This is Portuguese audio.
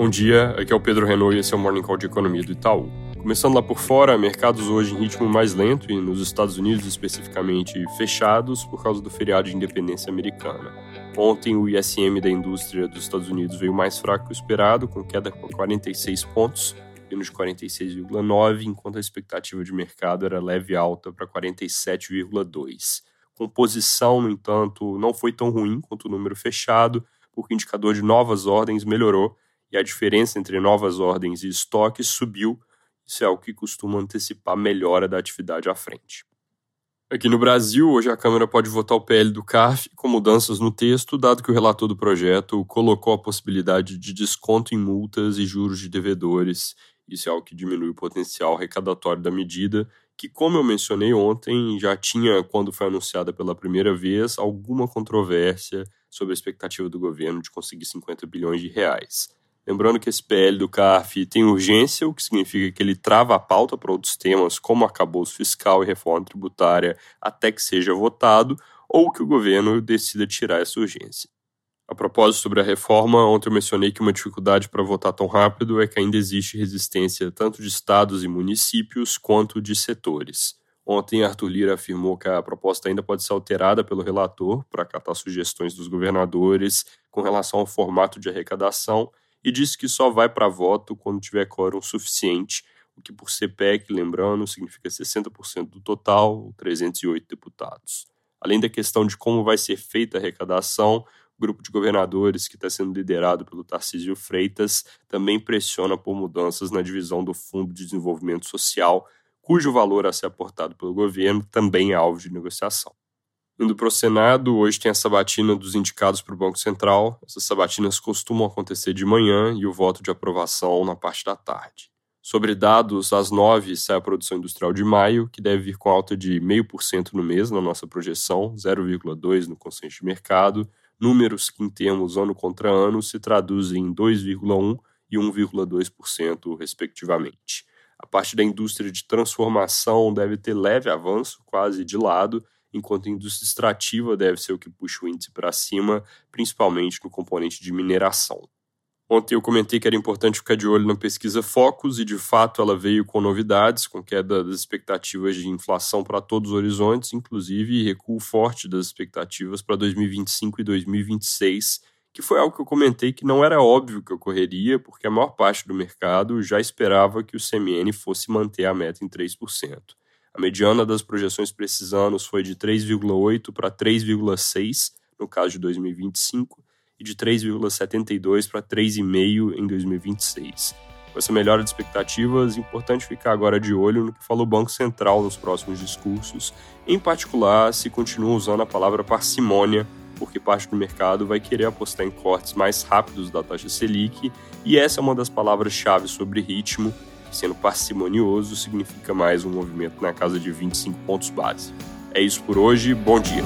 Bom dia, aqui é o Pedro Renault e esse é o Morning Call de Economia do Itaú. Começando lá por fora, mercados hoje em ritmo mais lento e nos Estados Unidos especificamente fechados por causa do feriado de independência americana. Ontem o ISM da indústria dos Estados Unidos veio mais fraco que o esperado, com queda por 46 pontos, de 46,9, enquanto a expectativa de mercado era leve alta para 47,2. Composição, no entanto, não foi tão ruim quanto o número fechado, porque o indicador de novas ordens melhorou e a diferença entre novas ordens e estoques subiu. Isso é o que costuma antecipar melhora da atividade à frente. Aqui no Brasil, hoje a Câmara pode votar o PL do CARF com mudanças no texto, dado que o relator do projeto colocou a possibilidade de desconto em multas e juros de devedores. Isso é algo que diminui o potencial arrecadatório da medida, que, como eu mencionei ontem, já tinha, quando foi anunciada pela primeira vez, alguma controvérsia sobre a expectativa do governo de conseguir 50 bilhões de reais. Lembrando que esse PL do CARF tem urgência, o que significa que ele trava a pauta para outros temas, como acabouço fiscal e reforma tributária, até que seja votado, ou que o governo decida tirar essa urgência. A propósito sobre a reforma, ontem eu mencionei que uma dificuldade para votar tão rápido é que ainda existe resistência tanto de estados e municípios quanto de setores. Ontem, Arthur Lira afirmou que a proposta ainda pode ser alterada pelo relator para acatar sugestões dos governadores com relação ao formato de arrecadação e disse que só vai para voto quando tiver quórum suficiente, o que por CPEC, lembrando, significa 60% do total, 308 deputados. Além da questão de como vai ser feita a arrecadação, o grupo de governadores que está sendo liderado pelo Tarcísio Freitas também pressiona por mudanças na divisão do Fundo de Desenvolvimento Social, cujo valor a ser aportado pelo governo também é alvo de negociação. Indo para o Senado, hoje tem a sabatina dos indicados para o Banco Central. Essas sabatinas costumam acontecer de manhã e o voto de aprovação na parte da tarde. Sobre dados, às nove sai a produção industrial de maio, que deve vir com alta de 0,5% no mês na nossa projeção, 0,2% no consenso de mercado, números que em termos ano contra ano se traduzem em 2,1% e 1,2%, respectivamente. A parte da indústria de transformação deve ter leve avanço, quase de lado, enquanto a indústria extrativa deve ser o que puxa o índice para cima, principalmente no componente de mineração. Ontem eu comentei que era importante ficar de olho na pesquisa Focus e de fato ela veio com novidades, com queda das expectativas de inflação para todos os horizontes, inclusive recuo forte das expectativas para 2025 e 2026, que foi algo que eu comentei que não era óbvio que ocorreria, porque a maior parte do mercado já esperava que o CMN fosse manter a meta em 3%. A mediana das projeções para esses anos foi de 3,8 para 3,6 no caso de 2025 e de 3,72 para 3,5 em 2026. Com essa melhora de expectativas, é importante ficar agora de olho no que falou o Banco Central nos próximos discursos, em particular se continua usando a palavra parcimônia, porque parte do mercado vai querer apostar em cortes mais rápidos da taxa Selic, e essa é uma das palavras-chave sobre ritmo sendo parcimonioso significa mais um movimento na casa de 25 pontos base. É isso por hoje, bom dia.